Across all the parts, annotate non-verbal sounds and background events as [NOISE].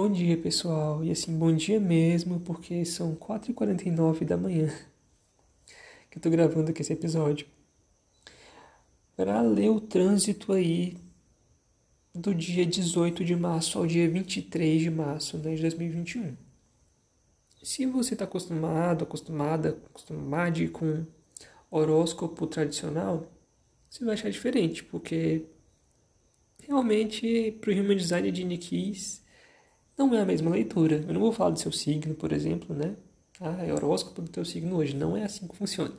Bom dia, pessoal. E assim, bom dia mesmo, porque são 4h49 da manhã que eu tô gravando aqui esse episódio. Para ler o trânsito aí do dia 18 de março ao dia 23 de março né, de 2021. Se você está acostumado, acostumada, acostumado com horóscopo tradicional, você vai achar diferente, porque realmente para o Human Design de Nikis não é a mesma leitura. Eu não vou falar do seu signo, por exemplo, né? Ah, é horóscopo do teu signo hoje. Não é assim que funciona.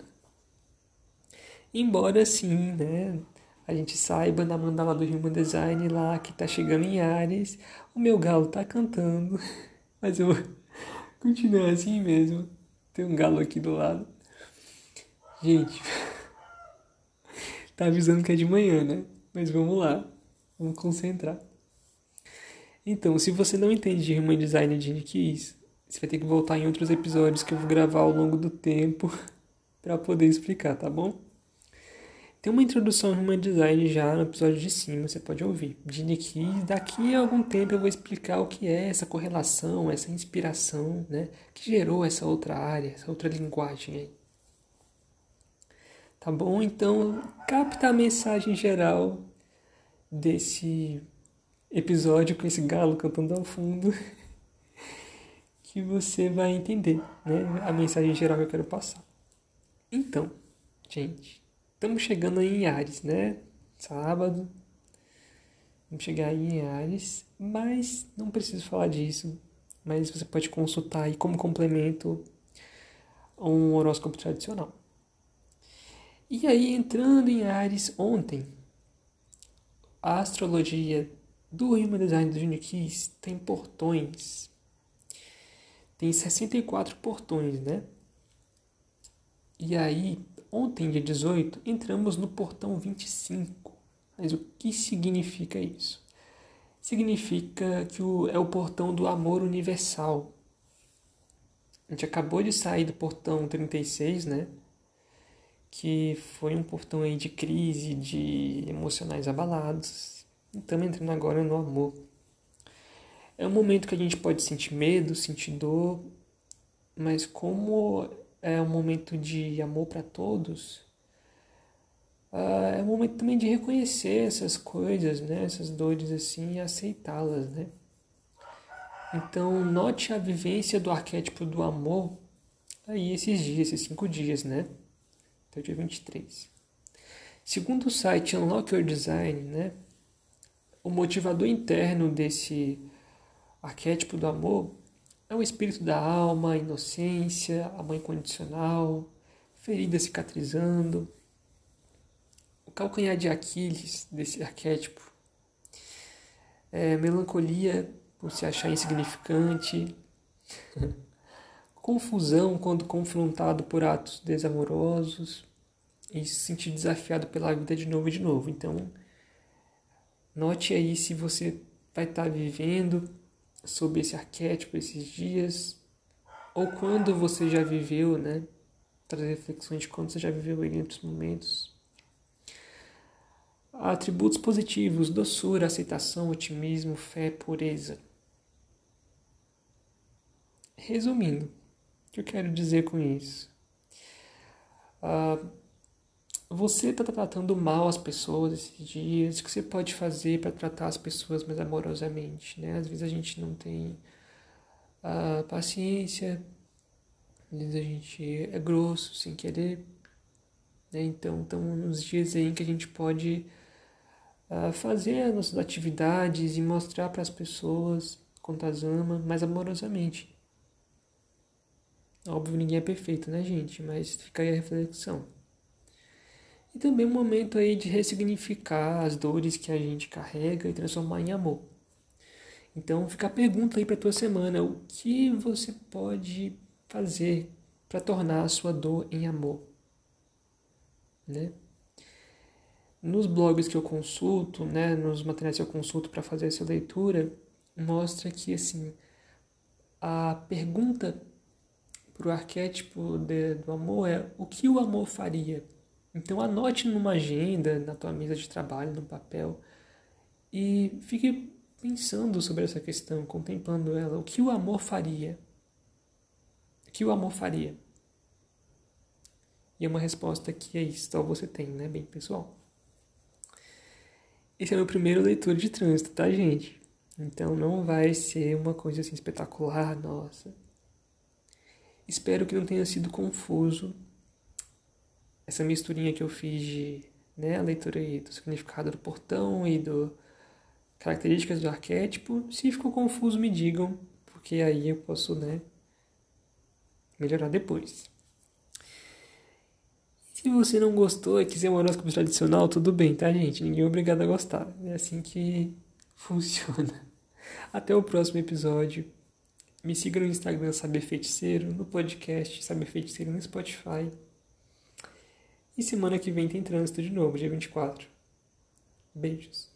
Embora sim, né? A gente saiba na mandala do Human Design lá que tá chegando em Ares, o meu galo tá cantando, [LAUGHS] mas eu continuo assim mesmo. Tem um galo aqui do lado. Gente, [LAUGHS] tá avisando que é de manhã, né? Mas vamos lá, vamos concentrar. Então, se você não entende de Human Design de Nikis, você vai ter que voltar em outros episódios que eu vou gravar ao longo do tempo [LAUGHS] para poder explicar, tá bom? Tem uma introdução ao Human Design já no episódio de cima, você pode ouvir. De Nikis, daqui a algum tempo eu vou explicar o que é essa correlação, essa inspiração, né? Que gerou essa outra área, essa outra linguagem aí. Tá bom? Então, capta a mensagem geral desse episódio com esse galo cantando ao fundo [LAUGHS] que você vai entender né, a mensagem geral que eu quero passar. Então, gente, estamos chegando aí em Ares, né? Sábado. Vamos chegar aí em Ares, mas não preciso falar disso. Mas você pode consultar aí como complemento um horóscopo tradicional. E aí, entrando em Ares ontem, a astrologia do Human Design do Junior Keys tem portões. Tem 64 portões, né? E aí, ontem, dia 18, entramos no portão 25. Mas o que significa isso? Significa que o, é o portão do amor universal. A gente acabou de sair do portão 36, né? Que foi um portão aí de crise, de emocionais abalados Estamos entrando agora no amor. É um momento que a gente pode sentir medo, sentir dor, mas como é um momento de amor para todos, ah, é um momento também de reconhecer essas coisas, né? essas dores assim e aceitá-las. Né? Então, note a vivência do arquétipo do amor aí esses dias, esses cinco dias, né? Até o dia 23. Segundo o site Unlock Your Design, né? O motivador interno desse arquétipo do amor é o espírito da alma, a inocência, a mãe condicional, ferida cicatrizando. O calcanhar de Aquiles desse arquétipo é melancolia por se achar insignificante, [LAUGHS] confusão quando confrontado por atos desamorosos e se sentir desafiado pela vida de novo e de novo. Então, Note aí se você vai estar tá vivendo sob esse arquétipo esses dias, ou quando você já viveu, né? Trazer reflexões de quando você já viveu em outros momentos. Atributos positivos: doçura, aceitação, otimismo, fé, pureza. Resumindo, o que eu quero dizer com isso? Uh, você está tratando mal as pessoas esses dias, o que você pode fazer para tratar as pessoas mais amorosamente, né? Às vezes a gente não tem a paciência, às vezes a gente é grosso sem querer, né? Então, estão nos dias aí que a gente pode uh, fazer as nossas atividades e mostrar para as pessoas quanto as ama mais amorosamente. Óbvio, ninguém é perfeito, né, gente? Mas fica aí a reflexão. E também um momento aí de ressignificar as dores que a gente carrega e transformar em amor. Então fica a pergunta aí para tua semana, o que você pode fazer para tornar a sua dor em amor? Né? Nos blogs que eu consulto, né, nos materiais que eu consulto para fazer essa leitura, mostra que assim a pergunta para o arquétipo de, do amor é o que o amor faria? Então anote numa agenda, na tua mesa de trabalho, no papel, e fique pensando sobre essa questão, contemplando ela, o que o amor faria? O que o amor faria? E é uma resposta que é isso, só você tem, né, bem pessoal? Esse é o meu primeiro leitura de trânsito, tá, gente? Então não vai ser uma coisa assim espetacular, nossa. Espero que não tenha sido confuso essa misturinha que eu fiz de né, a leitura do significado do portão e do características do arquétipo. Se ficou confuso, me digam, porque aí eu posso, né, melhorar depois. Se você não gostou e quiser um horóscopo tradicional, tudo bem, tá, gente? Ninguém é obrigado a gostar. É assim que [LAUGHS] funciona. Até o próximo episódio. Me siga no Instagram Saber Feiticeiro, no podcast Saber Feiticeiro no Spotify. E semana que vem tem trânsito de novo, dia 24. Beijos.